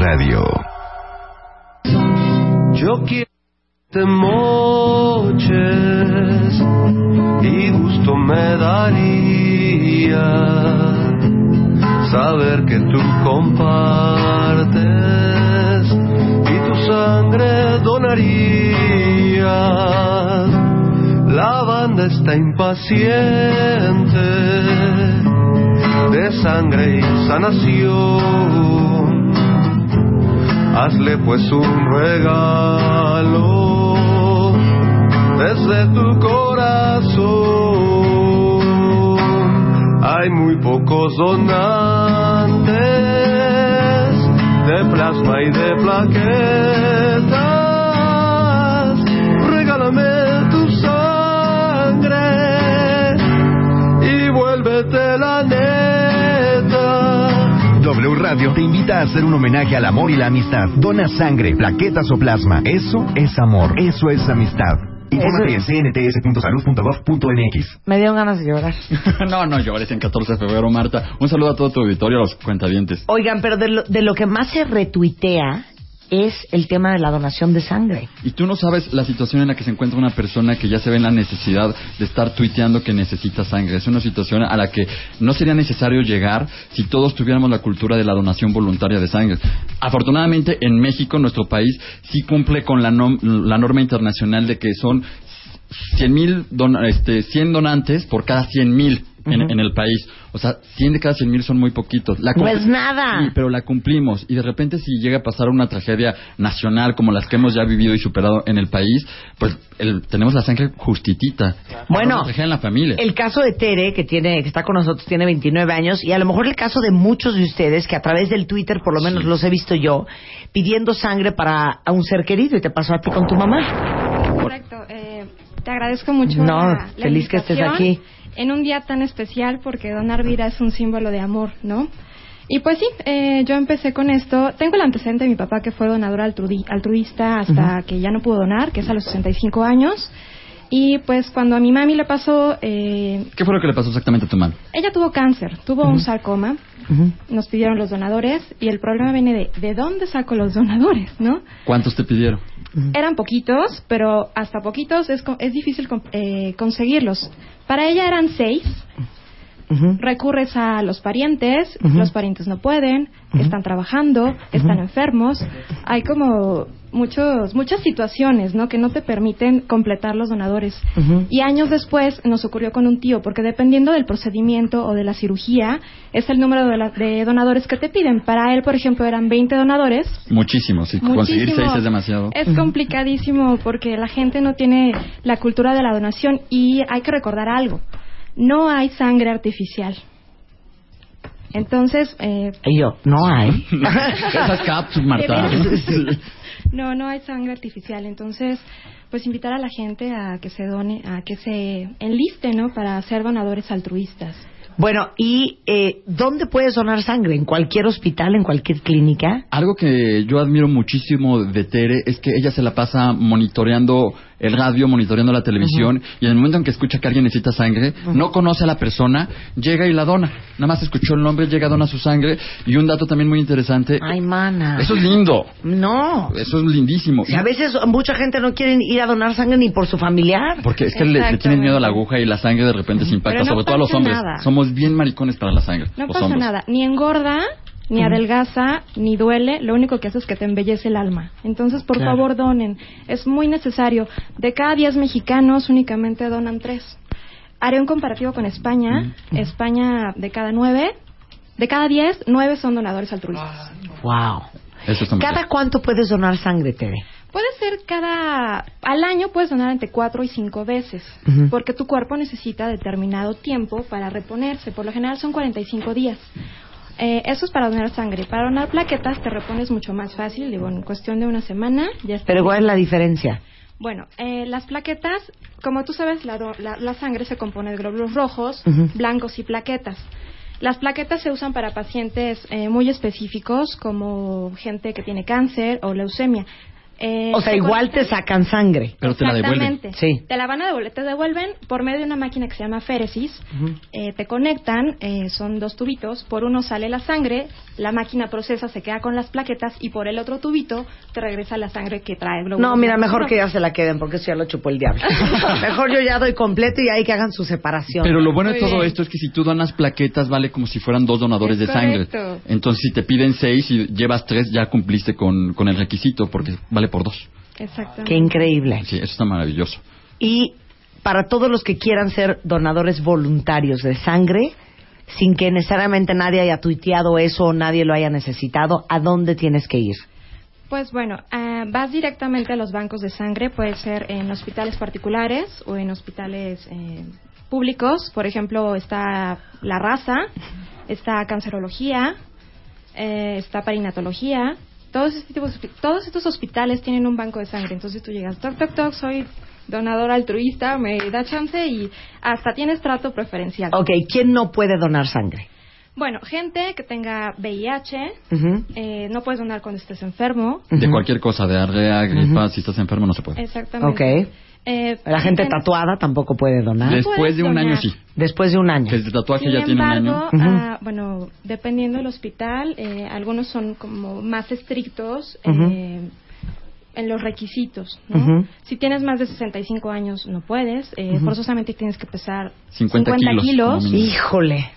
Radio. Yo quiero te moches y gusto me daría saber que tú compartes y tu sangre donarías. La banda está impaciente de sangre y sanación. Hazle pues un regalo desde tu corazón. Hay muy pocos donantes de plasma y de plaquetas. Radio te invita a hacer un homenaje al amor y la amistad. Dona sangre, plaquetas o plasma. Eso es amor. Eso es amistad. Infórmate en cnts.salud.gov.mx. Me dieron ganas de llorar. no, no llores en 14 de febrero, Marta. Un saludo a todo tu auditorio, a los cuentavientes. Oigan, pero de lo, de lo que más se retuitea es el tema de la donación de sangre. Y tú no sabes la situación en la que se encuentra una persona que ya se ve en la necesidad de estar tuiteando que necesita sangre. Es una situación a la que no sería necesario llegar si todos tuviéramos la cultura de la donación voluntaria de sangre. Afortunadamente, en México, nuestro país, sí cumple con la, nom- la norma internacional de que son 100 mil este, 100 donantes por cada 100 mil en, el país. O sea, 100 de cada 100 mil son muy poquitos. La No cumpli- es nada. Sí, pero la cumplimos. Y de repente si llega a pasar una tragedia nacional como las que hemos ya vivido y superado en el país, pues el- tenemos la sangre justitita. Bueno, Una tragedia en la familia. El caso de Tere, que tiene, que está con nosotros, tiene 29 años, y a lo mejor el caso de muchos de ustedes, que a través del Twitter, por lo menos los he visto yo, pidiendo sangre para a un ser querido, y te pasó a ti con tu mamá. Correcto. eh, te agradezco mucho. No, la- la feliz que estés aquí. En un día tan especial porque donar vida es un símbolo de amor, ¿no? Y pues sí, eh, yo empecé con esto. Tengo el antecedente de mi papá que fue donador altrui- altruista hasta que ya no pudo donar, que es a los 65 años. Y pues cuando a mi mami le pasó, eh, ¿Qué fue lo que le pasó exactamente a tu mano? ella tuvo cáncer, tuvo un sarcoma. Nos pidieron los donadores y el problema viene de ¿de dónde saco los donadores, no? ¿Cuántos te pidieron? Eran poquitos, pero hasta poquitos es, es difícil con- eh, conseguirlos. Para ella eran seis. Recurres a los parientes, los parientes no pueden, están trabajando, están enfermos. Hay como muchos, muchas situaciones ¿no? que no te permiten completar los donadores. Y años después nos ocurrió con un tío, porque dependiendo del procedimiento o de la cirugía, es el número de, la- de donadores que te piden. Para él, por ejemplo, eran 20 donadores Muchísimos. Conseguir Muchísimo. seis es demasiado. Es complicadísimo porque la gente no tiene la cultura de la donación y hay que recordar algo. No hay sangre artificial. Entonces, eh, Y yo, no hay. Esas caps, Marta. no, no hay sangre artificial. Entonces, pues invitar a la gente a que se done, a que se enliste, ¿no? Para ser donadores altruistas. bueno, ¿y eh, dónde puedes donar sangre? ¿En cualquier hospital, en cualquier clínica? Algo que yo admiro muchísimo de Tere es que ella se la pasa monitoreando el radio, monitoreando la televisión y en el momento en que escucha que alguien necesita sangre, no conoce a la persona, llega y la dona. Nada más escuchó el nombre, llega, dona su sangre y un dato también muy interesante. Ay, mana. Eso es lindo. No. Eso es lindísimo. Y a veces mucha gente no quiere ir a donar sangre ni por su familiar. Porque es que le, le tienen miedo a la aguja y la sangre de repente se impacta, no sobre todo a los hombres. nada. Somos bien maricones para la sangre. No los pasa hombres. nada, ni engorda, ni adelgaza, ni duele, lo único que hace es que te embellece el alma. Entonces, por Claro. favor, donen. Es muy necesario. De cada 10 mexicanos, únicamente donan 3. Haré un comparativo con España. España, de cada 9, de cada 10, 9 son donadores altruistas. Wow. ¿Cada cuánto puedes donar sangre, Tere? Puede ser cada... Al año puedes donar entre 4 y 5 veces, porque tu cuerpo necesita determinado tiempo para reponerse. Por lo general son 45 días. Eh, eso es para donar sangre. Para donar plaquetas te repones mucho más fácil, digo, en cuestión de una semana ya está. Pero ¿cuál es la diferencia? Bueno, eh, las plaquetas, como tú sabes, la, la- la sangre se compone de glóbulos rojos, blancos y plaquetas. Las plaquetas se usan para pacientes eh, muy específicos, como gente que tiene cáncer o leucemia. Eh, O sea, se igual te sacan sangre. Pero te la devuelven. Exactamente. Sí. Te la van a devolver, te devuelven por medio de una máquina que se llama féresis. Eh, te conectan, eh, son dos tubitos, por uno sale la sangre, la máquina procesa, se queda con las plaquetas y por el otro tubito te regresa la sangre que trae No, mira, mejor que ya se la queden porque eso ya lo chupó el diablo. mejor yo ya doy completo y ahí que hagan su separación. Pero lo bueno de todo bien. esto es que si tú donas plaquetas vale como si fueran dos donadores Es de sangre. correcto. Entonces si te piden seis y llevas tres ya cumpliste con, con el requisito porque vale por dos. Exactamente. Qué increíble. Sí, eso está maravilloso. Y para todos los que quieran ser donadores voluntarios de sangre, sin que necesariamente nadie haya tuiteado eso o nadie lo haya necesitado, ¿a dónde tienes que ir? Pues bueno, ah, vas directamente a los bancos de sangre, puede ser en hospitales particulares o en hospitales eh, públicos. Por ejemplo, está La Raza, está Cancerología, eh, está Parinatología. Todos, este tipo de hospi- todos estos hospitales tienen un banco de sangre. Entonces tú llegas, toc, toc, toc, soy donador altruista, me da chance y hasta tienes trato preferencial. Ok, ¿quién no puede donar sangre? Bueno, gente que tenga VIH, eh, no puedes donar cuando estés enfermo. De cualquier cosa, de arrea, gripa, si estás enfermo no se puede. Exactamente. Ok. Eh, La gente en- tatuada tampoco puede donar. Después de un año sí. Después de un año. El tatuaje Sin ya tiene un embargo, año. Ah, bueno, dependiendo del hospital, eh, algunos son como más estrictos eh, en los requisitos. ¿no? Si tienes más de 65 años, no puedes. eh. Forzosamente tienes que pesar 50 kilos. Híjole.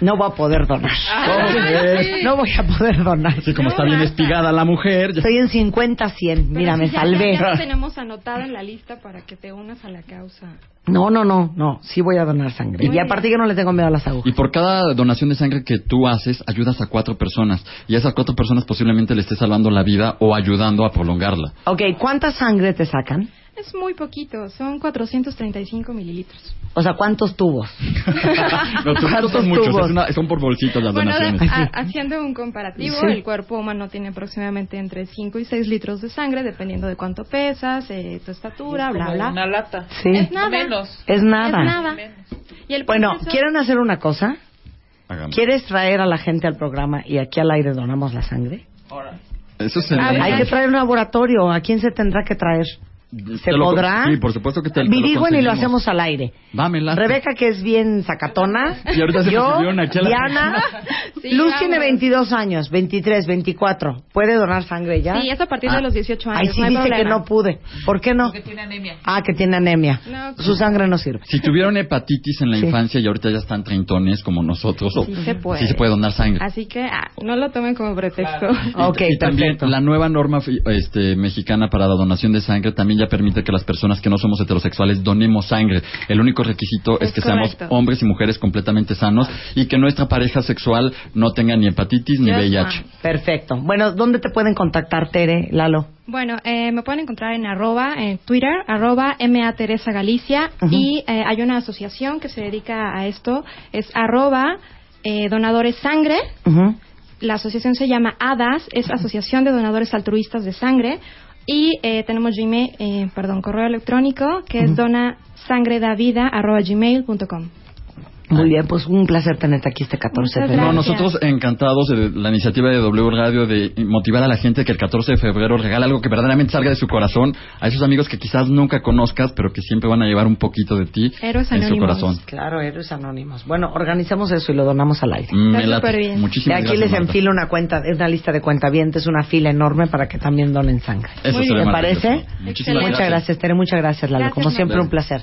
No voy a poder donar. No voy a poder donar. Sí, como está bien espigada la mujer. ya- Estoy en 50-100. Pero Mira, sí, me ya- salvé. Ya, tenemos anotado en la lista para que te unas a la causa. No, no, no, no. Sí voy a donar sangre. Muy Y aparte yo no le tengo miedo a las agujas. Y por cada donación de sangre que tú haces, ayudas a cuatro personas. Y a esas cuatro personas posiblemente le estés salvando la vida o ayudando a prolongarla. Ok, ¿cuánta sangre te sacan? Es muy poquito, son 435 mililitros. O sea, ¿cuántos tubos? Los tubos ¿Cuántos son muchos, tubos? es una- son por bolsitos las Bueno, donaciones. a- haciendo un comparativo, Sí. el cuerpo humano tiene aproximadamente entre 5 y 6 litros de sangre, dependiendo de cuánto pesas, eh, tu estatura, bla, bla. Una lata. Sí. Es nada. Menos. Es nada. Es nada. Y el Bueno, proceso- ¿quieren hacer una cosa? Hagamos. ¿Quieres traer a la gente al programa y aquí al aire donamos la sangre? Eso se Hay que traer un laboratorio. ¿A quién se tendrá que traer? ¿Se lo- podrá? Sí, por supuesto que te, te lo Virigüen y lo hacemos al aire. Va, me. Rebeca, que es bien sacatona. Y ahorita se Yo, Diana. Sí, Luz vamos. tiene 22 años, 23, 24. ¿Puede donar sangre ya? Sí, es a partir de Ah. los 18 años. Ay, sí no dice que problema. no pude. ¿Por qué no? Porque tiene anemia. Ah, que tiene anemia. No, Su sangre no sirve. Si tuvieron hepatitis en la Sí. infancia y ahorita ya están treintones como nosotros, o- Sí se puede. sí se puede donar sangre. Así que ah, no lo tomen como pretexto. Ok, y también perfecto. la nueva norma este, mexicana para la donación de sangre también ya permite que las personas que no somos heterosexuales donemos sangre. El único requisito es, Es que seamos correcto. hombres y mujeres completamente sanos y que nuestra pareja sexual no tenga ni hepatitis ni Just VIH. Perfecto. Bueno, ¿dónde te pueden contactar, Tere, Lalo? Bueno, eh, me pueden encontrar en arroba, en Twitter, arroba MA Teresa Galicia, Ujú. y eh, hay una asociación que se dedica a esto, es arroba eh, donadores sangre, Ujú. la asociación se llama ADAS, es Asociación de Donadores Altruistas de Sangre, y eh, tenemos Gmail, eh, perdón, correo electrónico, que es donasangredavida.gmail.com. Muy bien, pues un placer tenerte aquí este 14 de No, febrero. Gracias. nosotros encantados de la iniciativa de W Radio de motivar a la gente que el 14 de febrero regala algo que verdaderamente salga de su corazón a esos amigos que quizás nunca conozcas, pero que siempre van a llevar un poquito de ti Héroes en su Anónimos. corazón. Claro, héroes anónimos. Bueno, organizamos eso y lo donamos al aire. Mm, Está me late. súper bien. De Muchísimas aquí gracias. les Marta. enfilo una cuenta, una lista de cuentavientes, una fila enorme para que también donen sangre. Eso Muy se ve bien. ¿Te maravilloso. parece? Muchísimas. Muchas gracias, Tere. Muchas gracias, Lalo. Gracias, Como siempre, Marta. un placer.